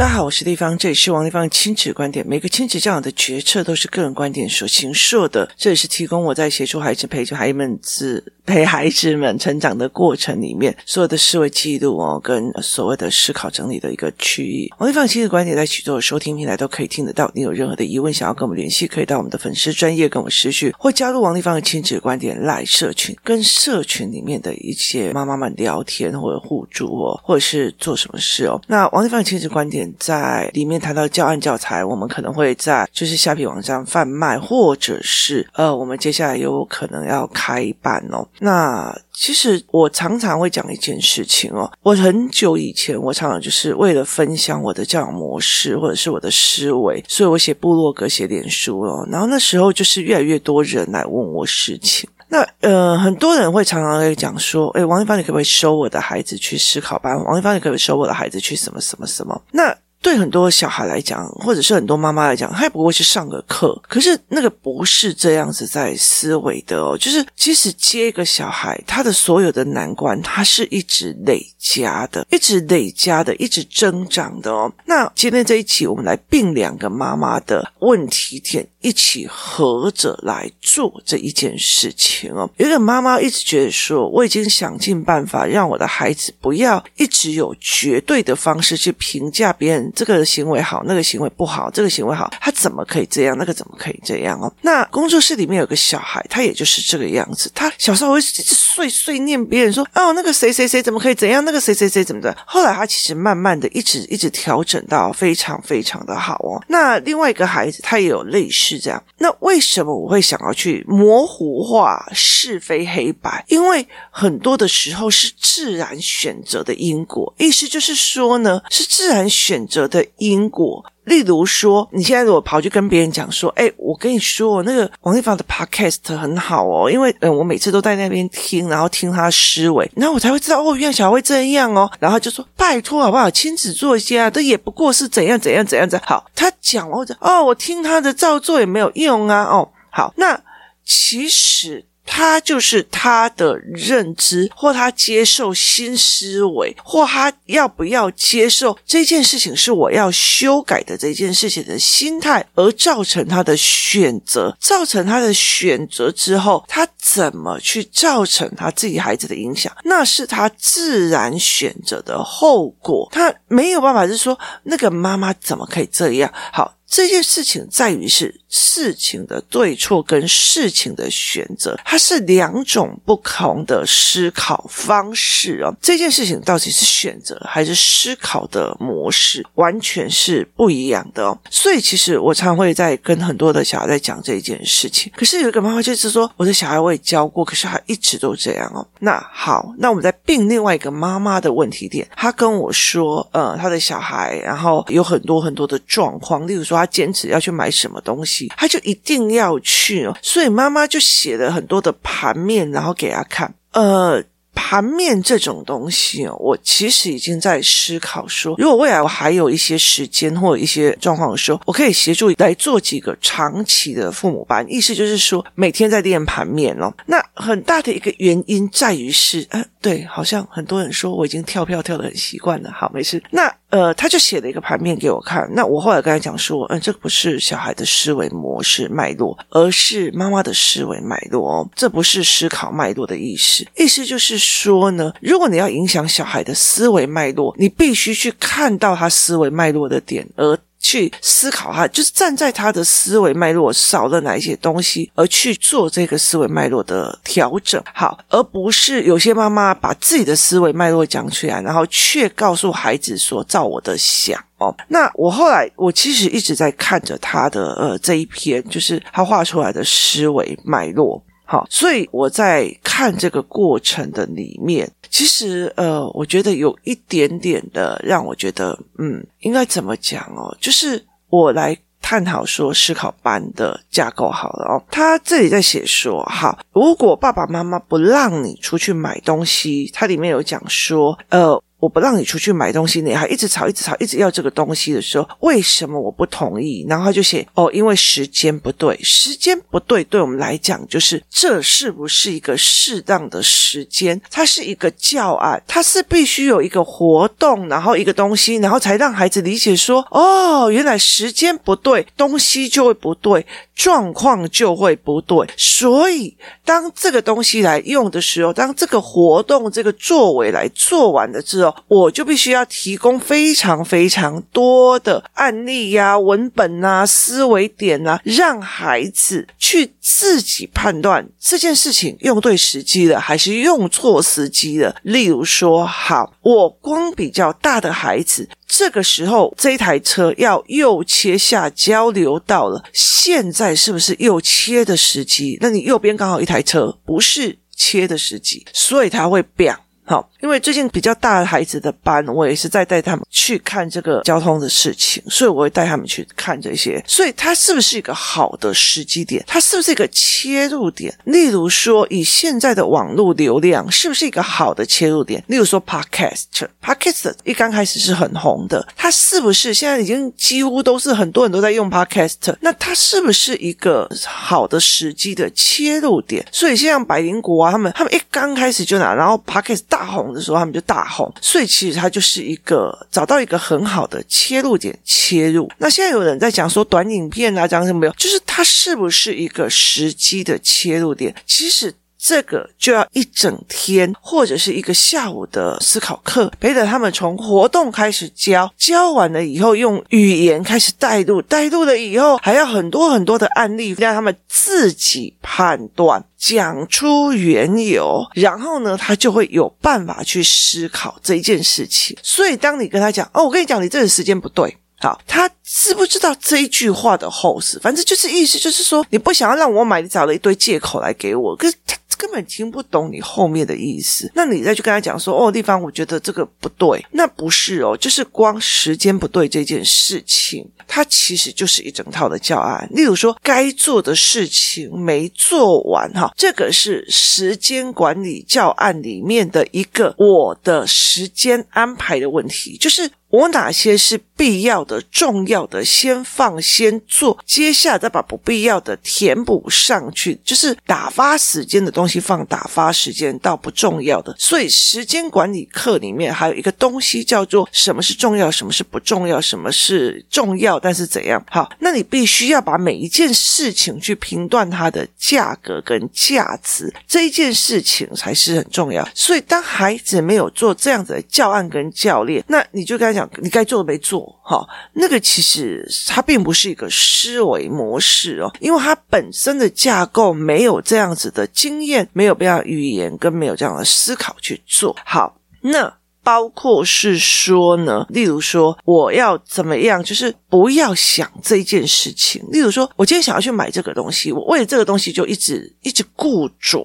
大家好，我是丽芳，这里是王丽芳亲子观点。每个亲子教养的决策都是个人观点所形塑的，这也是提供我在协助孩子、陪着孩子们自陪孩子们成长的过程里面所有的思维记录哦，跟所谓的思考整理的一个区域。王丽芳亲子观点在许多的收听平台都可以听得到。你有任何的疑问想要跟我们联系，可以到我们的粉丝专业跟我们私讯，或加入王丽芳的亲子观点赖社群，跟社群里面的一些妈妈们聊天或者互助哦，或者是做什么事哦。那王丽芳亲子观点。在里面谈到教案教材，我们可能会在就是虾皮网站贩卖，或者是呃，我们接下来有可能要开班哦。那其实我常常会讲一件事情哦，我很久以前我常常就是为了分享我的教养模式或者是我的思维，所以我写部落格、写脸书哦。然后那时候就是越来越多人来问我事情。那呃，很多人会常常会讲说，哎，王一帆，你可不可以收我的孩子去思考班？王一帆，你可不可以收我的孩子去什么什么什么？那对很多小孩来讲，或者是很多妈妈来讲，他也不过去上个课。可是那个不是这样子在思维的哦，就是即使接一个小孩，他的所有的难关，他是一直累加的，一直累加的，一直增长的哦。那今天这一期，我们来并两个妈妈的问题点，一起合着来做这一件事情哦。有一个妈妈一直觉得说，我已经想尽办法让我的孩子不要一直有绝对的方式去评价别人。这个行为好，那个行为不好。这个行为好，他怎么可以这样？那个怎么可以这样哦？那工作室里面有个小孩，他也就是这个样子。他小时候会一直碎碎念别人说：“哦，那个谁谁谁怎么可以怎样？那个谁谁谁怎么的？”后来他其实慢慢的一直一直调整到非常非常的好哦。那另外一个孩子，他也有类似这样。那为什么我会想要去模糊化是非黑白？因为很多的时候是自然选择的因果，意思就是说呢，是自然选择的因果，例如说，你现在如果跑去跟别人讲说，哎，我跟你说，那个王丽芳的 podcast 很好哦，因为嗯，我每次都在那边听，然后听他的思维，然后我才会知道哦，原来小孩会这样哦，然后就说拜托好不好，亲子做一下，这也不过是怎样怎样怎样子。好，他讲我讲哦，我听他的照做也没有用啊，哦，好，那其实。他就是他的认知，或他接受新思维，或他要不要接受这件事情是我要修改的这件事情的心态，而造成他的选择，造成他的选择之后，他怎么去造成他自己孩子的影响，那是他自然选择的后果，他没有办法是说那个妈妈怎么可以这样，好。这件事情在于是事情的对错跟事情的选择，它是两种不同的思考方式哦。这件事情到底是选择还是思考的模式，完全是不一样的哦。所以其实我常会在跟很多的小孩在讲这件事情。可是有一个妈妈就是说，我的小孩我也教过，可是他一直都这样哦。那好，那我们再并另外一个妈妈的问题点，她跟我说，呃，他的小孩然后有很多很多的状况，例如说。他坚持要去买什么东西，他就一定要去哦，所以妈妈就写了很多的盘面，然后给他看，呃。盘面这种东西哦，我其实已经在思考说，如果未来我还有一些时间或一些状况的时候，我可以协助来做几个长期的父母班。意思就是说，每天在练盘面哦。那很大的一个原因在于是，呃，对，好像很多人说我已经跳票跳得很习惯了。好，没事。那呃，他就写了一个盘面给我看。那我后来跟他讲说，嗯，这个不是小孩的思维模式脉络，而是妈妈的思维脉络哦。这不是思考脉络的意思，意思就是。说呢，如果你要影响小孩的思维脉络，你必须去看到他思维脉络的点，而去思考他，就是站在他的思维脉络少了哪一些东西，而去做这个思维脉络的调整。好，而不是有些妈妈把自己的思维脉络讲出来，然后却告诉孩子说：“照我的想。”哦，那我后来我其实一直在看着他的呃这一篇，就是他画出来的思维脉络。好，所以我在看这个过程的里面，其实呃，我觉得有一点点的让我觉得，嗯，应该怎么讲哦？就是我来探讨说思考班的架构好了哦。他这里在写说，好，如果爸爸妈妈不让你出去买东西，它里面有讲说，呃。我不让你出去买东西，你还一直吵，一直吵，一直要这个东西的时候，为什么我不同意？然后他就写哦，因为时间不对，时间不对，对我们来讲就是这是不是一个适当的时间？它是一个教案，它是必须有一个活动，然后一个东西，然后才让孩子理解说哦，原来时间不对，东西就会不对，状况就会不对。所以当这个东西来用的时候，当这个活动这个作为来做完了之后，我就必须要提供非常非常多的案例呀、文本啊、思维点啊，让孩子去自己判断这件事情用对时机了还是用错时机了。例如说，好，我光比较大的孩子，这个时候这台车要右切下交流道了，现在是不是右切的时机？那你右边刚好一台车，不是切的时机，所以它会变。好，因为最近比较大的孩子的班，我也是在带他们去看这个交通的事情，所以我会带他们去看这些。所以它是不是一个好的时机点？它是不是一个切入点？例如说，以现在的网络流量，是不是一个好的切入点？例如说，Podcast，Podcast 一刚开始是很红的，它是不是现在已经几乎都是很多人都在用 Podcast？那它是不是一个好的时机的切入点？所以像百灵果啊，他们他们一刚开始就拿，然后 Podcast 大。红红的时候，他们就大红，所以其实它就是一个找到一个很好的切入点切入。那现在有人在讲说短影片啊，讲什么没有？就是它是不是一个时机的切入点？其实这个就要一整天或者是一个下午的思考课，陪着他们从活动开始教，教完了以后用语言开始带入，带入了以后还要很多很多的案例让他们自己判断。讲出缘由，然后呢，他就会有办法去思考这一件事情。所以，当你跟他讲“哦，我跟你讲，你这个时间不对”，好，他知不知道这一句话的后事？反正就是意思就是说，你不想要让我买，你找了一堆借口来给我。可是他。根本听不懂你后面的意思，那你再去跟他讲说哦，地方我觉得这个不对，那不是哦，就是光时间不对这件事情，它其实就是一整套的教案。例如说，该做的事情没做完哈，这个是时间管理教案里面的一个我的时间安排的问题，就是。我哪些是必要的、重要的，先放先做，接下来再把不必要的填补上去，就是打发时间的东西放打发时间，到不重要的。所以时间管理课里面还有一个东西叫做什么是重要，什么是不重要，什么是重要但是怎样？好，那你必须要把每一件事情去评断它的价格跟价值，这一件事情才是很重要。所以当孩子没有做这样子的教案跟教练，那你就跟他讲。你该做的没做，哈，那个其实它并不是一个思维模式哦，因为它本身的架构没有这样子的经验，没有这样语言，跟没有这样的思考去做好。那包括是说呢，例如说我要怎么样，就是不要想这件事情。例如说，我今天想要去买这个东西，我为了这个东西就一直一直固着。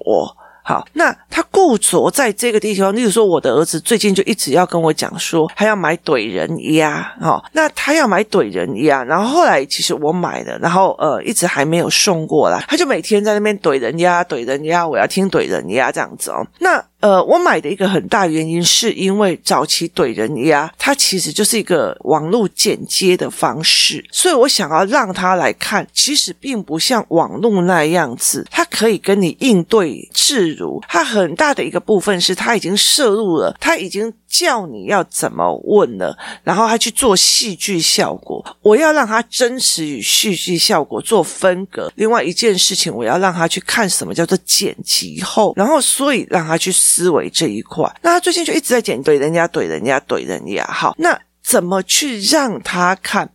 好，那他固着在这个地方。例如说，我的儿子最近就一直要跟我讲说，他要买怼人鸭。哦，那他要买怼人鸭，然后后来其实我买了，然后呃，一直还没有送过来。他就每天在那边怼人鸭，怼人鸭，我要听怼人鸭这样子哦。那。呃，我买的一个很大原因是因为早期怼人鸭，它其实就是一个网络剪接的方式，所以我想要让他来看，其实并不像网络那样子，它可以跟你应对自如。它很大的一个部分是它已经摄入了，它已经。叫你要怎么问呢，然后他去做戏剧效果。我要让他真实与戏剧效果做分隔。另外一件事情，我要让他去看什么叫做剪辑后，然后所以让他去思维这一块。那他最近就一直在剪，怼人家，怼人家，怼人家。好，那怎么去让他看？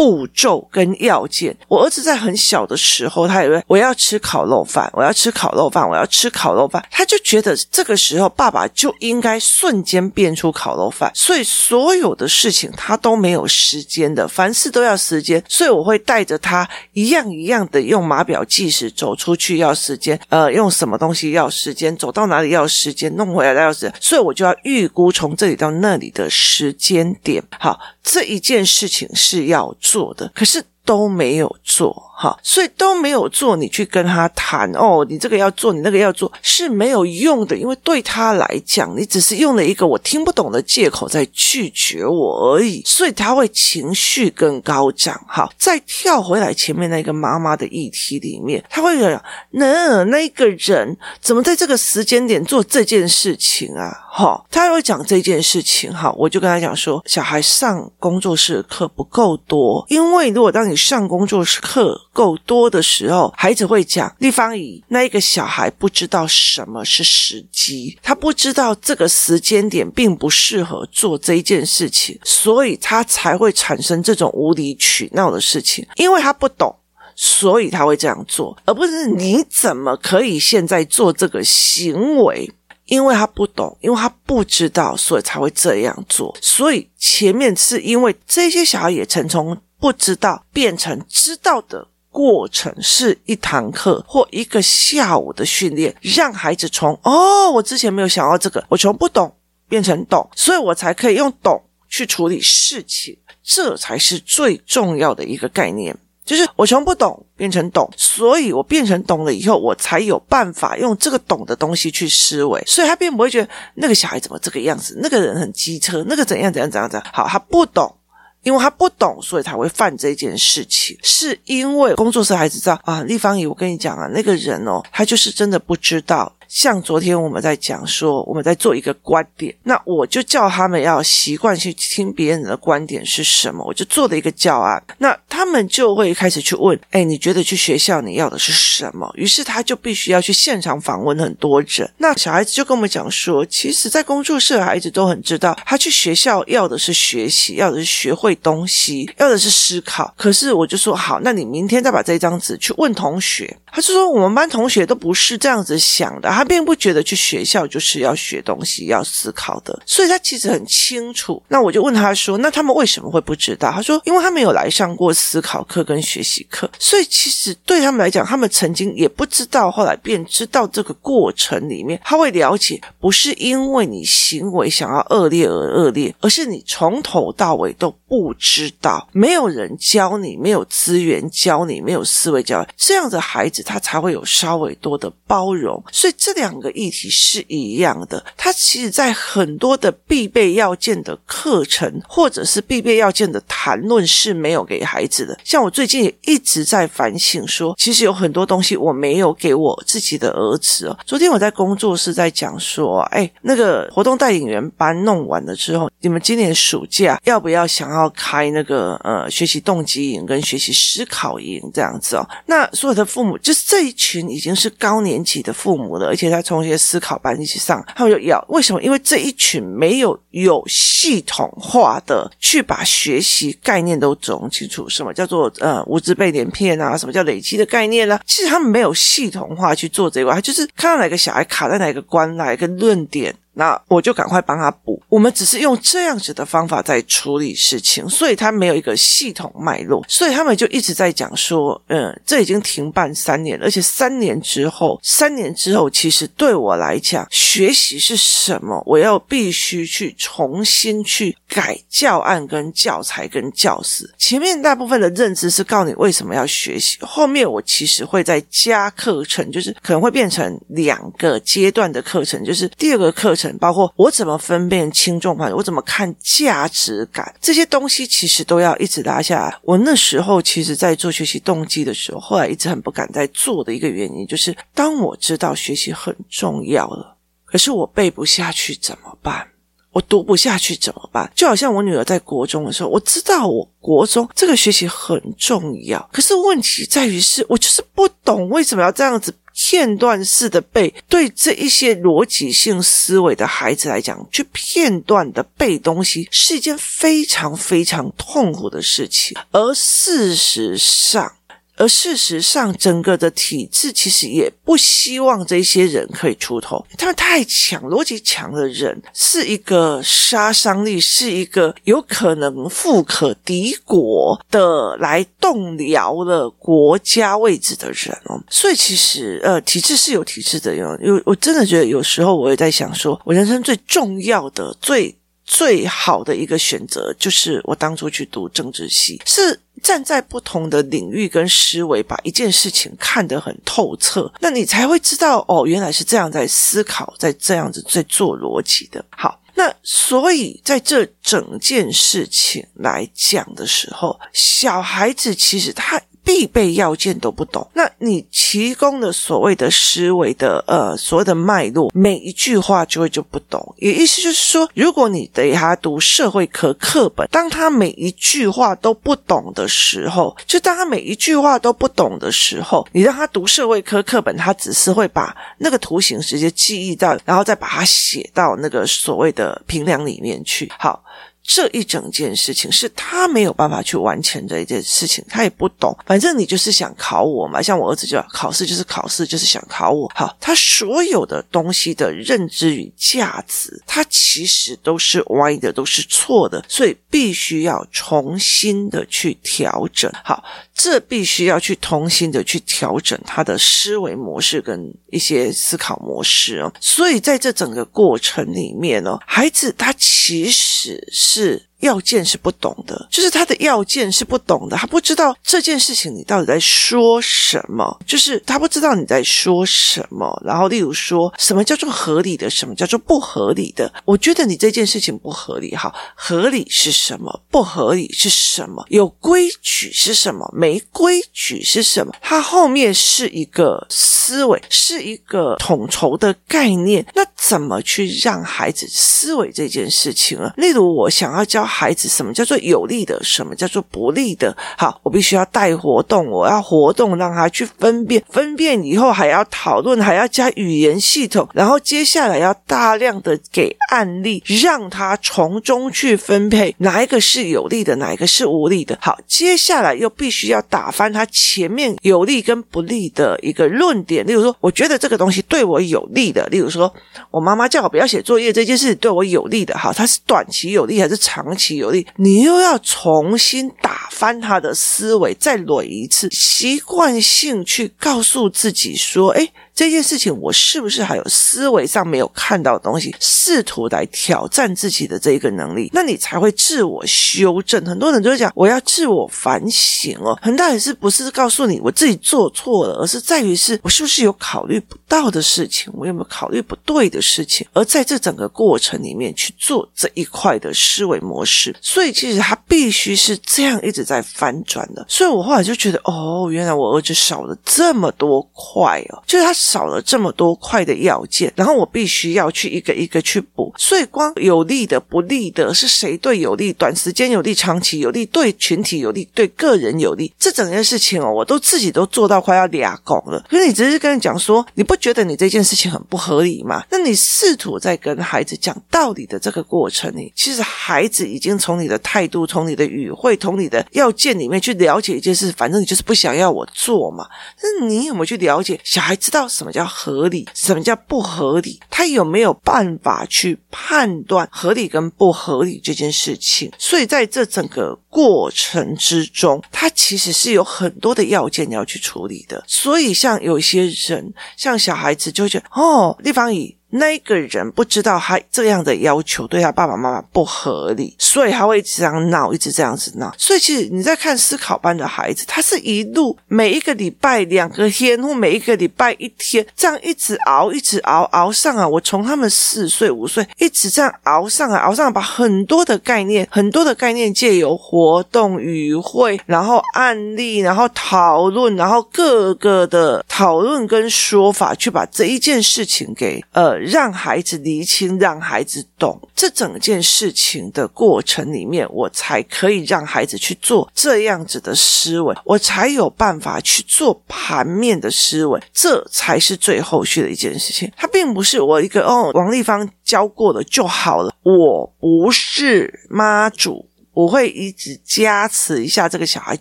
步骤跟要件，我儿子在很小的时候，他以为我要吃烤肉饭，我要吃烤肉饭，我要吃烤肉饭，他就觉得这个时候爸爸就应该瞬间变出烤肉饭，所以所有的事情他都没有时间的，凡事都要时间，所以我会带着他一样一样的用码表计时，走出去要时间，呃，用什么东西要时间，走到哪里要时间，弄回来要时间，所以我就要预估从这里到那里的时间点。好，这一件事情是要做做的，可是都没有做。哈，所以都没有做。你去跟他谈哦，你这个要做，你那个要做是没有用的，因为对他来讲，你只是用了一个我听不懂的借口在拒绝我而已，所以他会情绪更高涨。好，再跳回来前面那个妈妈的议题里面，他会讲，那那个人怎么在这个时间点做这件事情啊？哈，他会讲这件事情。哈，我就跟他讲说，小孩上工作室的课不够多，因为如果当你上工作室课够多的时候，孩子会讲，丽芳姨，那一个小孩不知道什么是时机，他不知道这个时间点并不适合做这一件事情，所以他才会产生这种无理取闹的事情，因为他不懂，所以他会这样做，而不是你怎么可以现在做这个行为。因为他不懂，因为他不知道，所以才会这样做。所以前面是因为这些小孩也曾从不知道变成知道的过程，是一堂课或一个下午的训练，让孩子从哦，我之前没有想到这个，我从不懂变成懂，所以我才可以用懂去处理事情，这才是最重要的一个概念。就是我从不懂变成懂，所以我变成懂了以后，我才有办法用这个懂的东西去思维，所以他并不会觉得那个小孩怎么这个样子，那个人很机车，那个怎样怎样怎样怎样。好，他不懂，因为他不懂，所以才会犯这件事情。是因为工作室孩子知道啊，立方姨，我跟你讲啊，那个人哦，他就是真的不知道。像昨天我们在讲说，我们在做一个观点，那我就叫他们要习惯去听别人的观点是什么，我就做了一个教案，那他们就会开始去问，哎，你觉得去学校你要的是什么？于是他就必须要去现场访问很多人。那小孩子就跟我们讲说，其实，在工作室的孩子都很知道，他去学校要的是学习，要的是学会东西，要的是思考。可是我就说，好，那你明天再把这张纸去问同学。他就说，我们班同学都不是这样子想的。他并不觉得去学校就是要学东西、要思考的，所以他其实很清楚。那我就问他说：“那他们为什么会不知道？”他说：“因为他没有来上过思考课跟学习课，所以其实对他们来讲，他们曾经也不知道，后来便知道这个过程里面，他会了解，不是因为你行为想要恶劣而恶劣，而是你从头到尾都不知道，没有人教你，没有资源教你，没有思维教你，这样的孩子他才会有稍微多的包容。所以这两个。议题是一样的，它其实，在很多的必备要件的课程，或者是必备要件的谈论是没有给孩子的。像我最近也一直在反省说，其实有很多东西我没有给我自己的儿子哦。昨天我在工作室在讲说，哎，那个活动带领员班弄完了之后，你们今年暑假要不要想要开那个呃学习动机营跟学习思考营这样子哦？那所有的父母就是这一群已经是高年级的父母了，而且他从一些思考班一起上，他们就要为什么？因为这一群没有有系统化的去把学习概念都总清楚，什么叫做呃无知背连片啊？什么叫累积的概念呢、啊？其实他们没有系统化去做这一块，他就是看到哪个小孩卡在哪个关，哪一个论点。那我就赶快帮他补。我们只是用这样子的方法在处理事情，所以他没有一个系统脉络，所以他们就一直在讲说，嗯，这已经停办三年了，而且三年之后，三年之后，其实对我来讲，学习是什么？我要必须去重新去改教案、跟教材、跟教室。前面大部分的认知是告诉你为什么要学习，后面我其实会再加课程，就是可能会变成两个阶段的课程，就是第二个课程。包括我怎么分辨轻重缓，我怎么看价值感，这些东西其实都要一直拉下来。我那时候其实，在做学习动机的时候，后来一直很不敢再做的一个原因，就是当我知道学习很重要了，可是我背不下去怎么办？我读不下去怎么办？就好像我女儿在国中的时候，我知道我国中这个学习很重要，可是问题在于是我就是不懂为什么要这样子。片段式的背，对这一些逻辑性思维的孩子来讲，去片段的背东西是一件非常非常痛苦的事情。而事实上，而事实上，整个的体制其实也不希望这些人可以出头。他们太强，逻辑强的人是一个杀伤力，是一个有可能富可敌国的来动摇了国家位置的人哦。所以其实，呃，体制是有体制的用。有，我真的觉得有时候我也在想，说我人生最重要的最。最好的一个选择就是我当初去读政治系，是站在不同的领域跟思维，把一件事情看得很透彻，那你才会知道哦，原来是这样在思考，在这样子在做逻辑的。好，那所以在这整件事情来讲的时候，小孩子其实他。必备要件都不懂，那你提供的所谓的思维的呃所谓的脉络，每一句话就会就不懂。也意思就是说，如果你给他读社会科课本，当他每一句话都不懂的时候，就当他每一句话都不懂的时候，你让他读社会科课本，他只是会把那个图形直接记忆到，然后再把它写到那个所谓的评量里面去。好。这一整件事情是他没有办法去完成的一件事情，他也不懂。反正你就是想考我嘛，像我儿子就要考试，就是考试，就是想考我。好，他所有的东西的认知与价值，他其实都是歪的，都是错的，所以必须要重新的去调整。好，这必须要去通心的去调整他的思维模式跟一些思考模式哦。所以在这整个过程里面呢，孩子他其实是。要件是不懂的，就是他的要件是不懂的，他不知道这件事情你到底在说什么，就是他不知道你在说什么。然后，例如说什么叫做合理的，什么叫做不合理的？我觉得你这件事情不合理，哈，合理是什么？不合理是什么？有规矩是什么？没规矩是什么？它后面是一个思维，是一个统筹的概念。那怎么去让孩子思维这件事情呢？例如，我想要教。孩子，什么叫做有利的？什么叫做不利的？好，我必须要带活动，我要活动让他去分辨，分辨以后还要讨论，还要加语言系统，然后接下来要大量的给案例，让他从中去分配哪一个是有利的，哪一个是无利的。好，接下来又必须要打翻他前面有利跟不利的一个论点。例如说，我觉得这个东西对我有利的，例如说我妈妈叫我不要写作业这件事对我有利的，好，它是短期有利还是长？其有利，你又要重新打翻他的思维，再捋一次，习惯性去告诉自己说：“哎。”这件事情，我是不是还有思维上没有看到的东西？试图来挑战自己的这一个能力，那你才会自我修正。很多人都会讲，我要自我反省哦。很大也是不是告诉你我自己做错了，而是在于是我是不是有考虑不到的事情，我有没有考虑不对的事情？而在这整个过程里面去做这一块的思维模式，所以其实他必须是这样一直在翻转的。所以我后来就觉得，哦，原来我儿子少了这么多块哦，就是他。少了这么多块的要件，然后我必须要去一个一个去补，所以光有利的、不利的，是谁对有利？短时间有利，长期有利，对群体有利，对个人有利，这整件事情哦，我都自己都做到快要俩拱了。可是你只是跟人讲说，你不觉得你这件事情很不合理吗？那你试图在跟孩子讲道理的这个过程里，其实孩子已经从你的态度、从你的语汇、从你的要件里面去了解一件事，反正你就是不想要我做嘛。那你有没有去了解小孩知道？什么叫合理？什么叫不合理？他有没有办法去判断合理跟不合理这件事情？所以在这整个过程之中，他其实是有很多的要件要去处理的。所以像有些人，像小孩子就觉得哦，立方体。那个人不知道他这样的要求对他爸爸妈妈不合理，所以他会一直这样闹，一直这样子闹。所以其实你在看思考班的孩子，他是一路每一个礼拜两个天，或每一个礼拜一天，这样一直熬，一直熬，熬上啊！我从他们四岁五岁一直这样熬上啊，熬上来，把很多的概念，很多的概念借由活动、语汇，然后案例，然后讨论，然后各个的讨论跟说法，去把这一件事情给呃。让孩子厘清，让孩子懂这整件事情的过程里面，我才可以让孩子去做这样子的思维，我才有办法去做盘面的思维，这才是最后续的一件事情。它并不是我一个哦，王立芳教过了就好了，我不是妈祖。我会一直加持一下这个小孩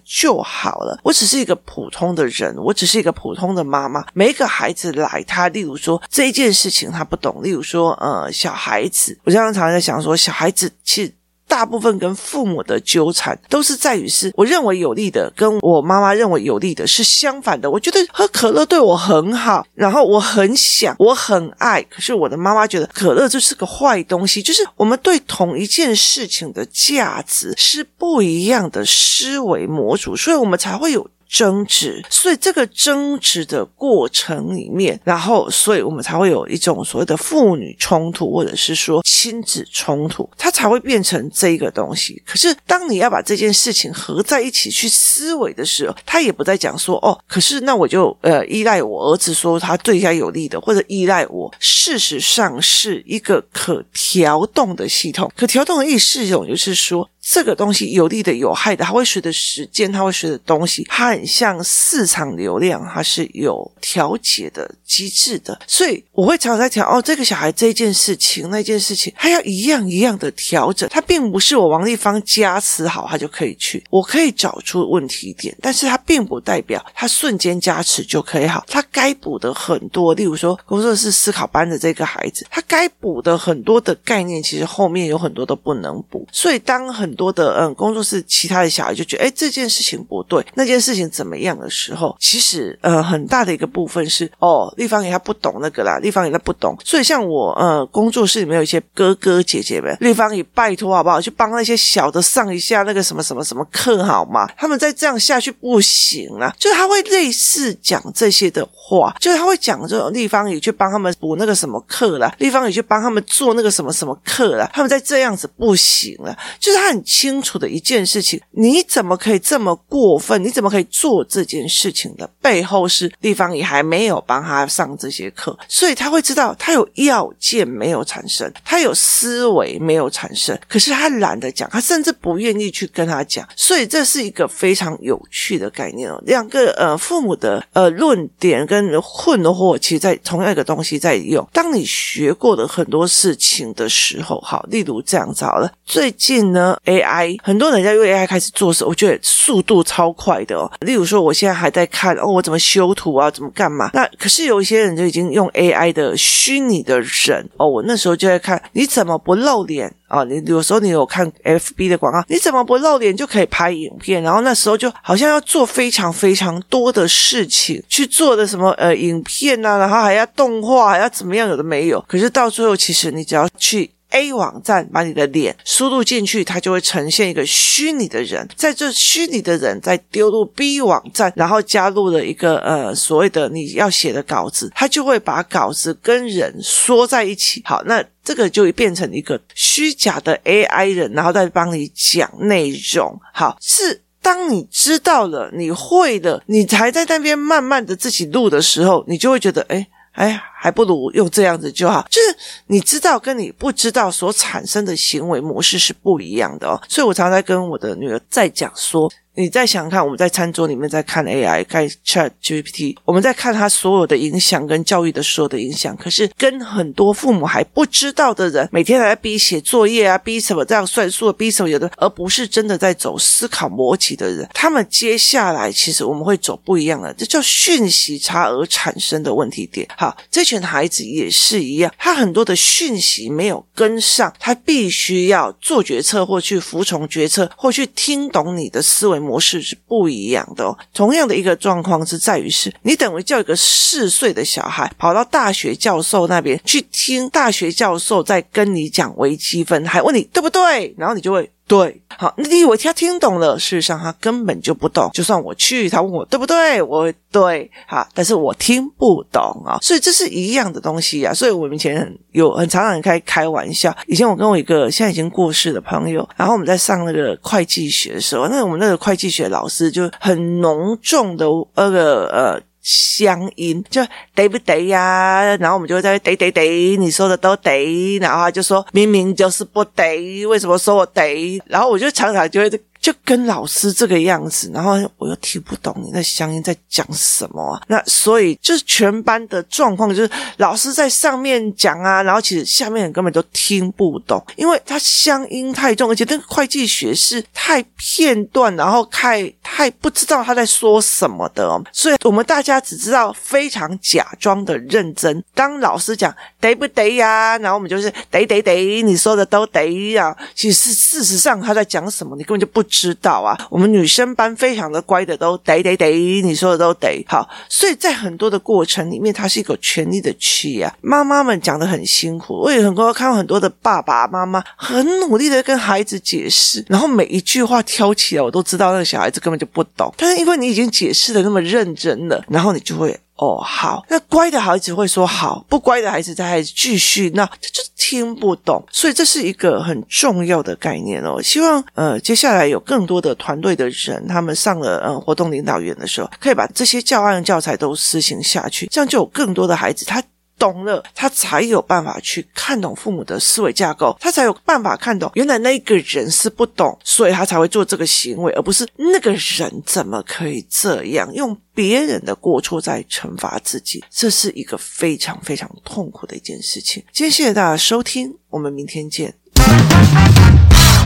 就好了。我只是一个普通的人，我只是一个普通的妈妈。每一个孩子来，他例如说这一件事情他不懂，例如说呃小孩子，我经常常在想说，小孩子其实大部分跟父母的纠缠都是在于是我认为有利的，跟我妈妈认为有利的是相反的。我觉得喝可乐对我很好，然后我很想，我很爱，可是我的妈妈觉得可乐就是个坏东西。就是我们对同一件事情的价值是不一样的思维模组，所以我们才会有。争执，所以这个争执的过程里面，然后，所以我们才会有一种所谓的父女冲突，或者是说亲子冲突，它才会变成这一个东西。可是，当你要把这件事情合在一起去思维的时候，他也不再讲说哦，可是那我就呃依赖我儿子说他对他有利的，或者依赖我。事实上是一个可调动的系统，可调动的意思系统就是说。这个东西有利的、有害的，它会随着时间，它会随着东西，它很像市场流量，它是有调节的机制的。所以我会常常在调哦，这个小孩这件事情、那件事情，他要一样一样的调整。他并不是我王丽芳加持好，他就可以去。我可以找出问题点，但是它并不代表他瞬间加持就可以好。他该补的很多，例如说工作室思考班的这个孩子，他该补的很多的概念，其实后面有很多都不能补。所以当很多的嗯，工作室其他的小孩就觉得，哎，这件事情不对，那件事情怎么样的时候，其实呃，很大的一个部分是哦，立方爷他不懂那个啦，立方爷他不懂，所以像我呃，工作室里面有一些哥哥姐姐们，立方爷拜托好不好，去帮那些小的上一下那个什么什么什么课好吗？他们再这样下去不行啊，就是他会类似讲这些的话，就是他会讲这种立方爷去帮他们补那个什么课啦，丽芳爷去帮他们做那个什么什么课啦，他们再这样子不行了，就是他很。清楚的一件事情，你怎么可以这么过分？你怎么可以做这件事情的背后是地方也还没有帮他上这些课，所以他会知道他有要件没有产生，他有思维没有产生，可是他懒得讲，他甚至不愿意去跟他讲，所以这是一个非常有趣的概念哦。两个呃父母的呃论点跟混合，其实在同样一个东西在用。当你学过的很多事情的时候，好，例如这样子好了，最近呢，AI。很多人在用 AI 开始做事，我觉得速度超快的哦。例如说，我现在还在看哦，我怎么修图啊，怎么干嘛？那可是有一些人就已经用 AI 的虚拟的人哦，我那时候就在看，你怎么不露脸啊？你有时候你有看 FB 的广告，你怎么不露脸就可以拍影片？然后那时候就好像要做非常非常多的事情去做的什么呃影片啊，然后还要动画，还要怎么样？有的没有。可是到最后，其实你只要去。A 网站把你的脸输入进去，它就会呈现一个虚拟的人，在这虚拟的人再丢入 B 网站，然后加入了一个呃所谓的你要写的稿子，它就会把稿子跟人说在一起。好，那这个就会变成一个虚假的 AI 人，然后再帮你讲内容。好，是当你知道了，你会的，你才在那边慢慢的自己录的时候，你就会觉得，哎。哎，还不如用这样子就好。就是你知道跟你不知道所产生的行为模式是不一样的哦。所以我常常在跟我的女儿在讲说。你再想想看，我们在餐桌里面在看 AI，看 ChatGPT，我们在看它所有的影响跟教育的所有的影响。可是跟很多父母还不知道的人，每天还在逼写作业啊，逼什么这样算数，逼什么有的，而不是真的在走思考逻辑的人，他们接下来其实我们会走不一样的，这叫讯息差而产生的问题点。好，这群孩子也是一样，他很多的讯息没有跟上，他必须要做决策或去服从决策，或去听懂你的思维模式是不一样的哦。同样的一个状况是在于是，你等于叫一个四岁的小孩跑到大学教授那边去听大学教授在跟你讲微积分，还问你对不对，然后你就会。对，好，你以为他听懂了，事实上他根本就不懂。就算我去，他问我对不对，我对，好，但是我听不懂啊，所以这是一样的东西啊。所以我们以前有很常常开开玩笑。以前我跟我一个现在已经过世的朋友，然后我们在上那个会计学的时候，那我们那个会计学老师就很浓重的那个呃。乡音就得不得呀？然后我们就会在得得得，你说的都得。然后他就说明明就是不得，为什么说我得？然后我就常常就会就跟老师这个样子，然后我又听不懂你那乡音在讲什么？那所以就是全班的状况就是老师在上面讲啊，然后其实下面人根本都听不懂，因为他乡音太重，而且那个会计学是太片段，然后太太不知道他在说什么的哦，所以我们大家只知道非常假装的认真。当老师讲对不对呀？然后我们就是对对对，你说的都对呀。其实事实上他在讲什么，你根本就不知知道啊。我们女生班非常的乖的，都得得得，你说的都得。好，所以在很多的过程里面，它是一个权力的区啊。妈妈们讲的很辛苦，我也很多看到很多的爸爸妈妈很努力的跟孩子解释，然后每一句话挑起来，我都知道那个小孩子根本就不懂。但是因为你已经解释的那么认真了，然后你就会。哦，好，那乖的孩子会说好，不乖的孩子他还继续，那他就听不懂，所以这是一个很重要的概念哦。希望呃，接下来有更多的团队的人，他们上了呃活动领导员的时候，可以把这些教案教材都施行下去，这样就有更多的孩子他。懂了，他才有办法去看懂父母的思维架构，他才有办法看懂原来那个人是不懂，所以他才会做这个行为，而不是那个人怎么可以这样用别人的过错在惩罚自己，这是一个非常非常痛苦的一件事情。今天谢谢大家收听，我们明天见。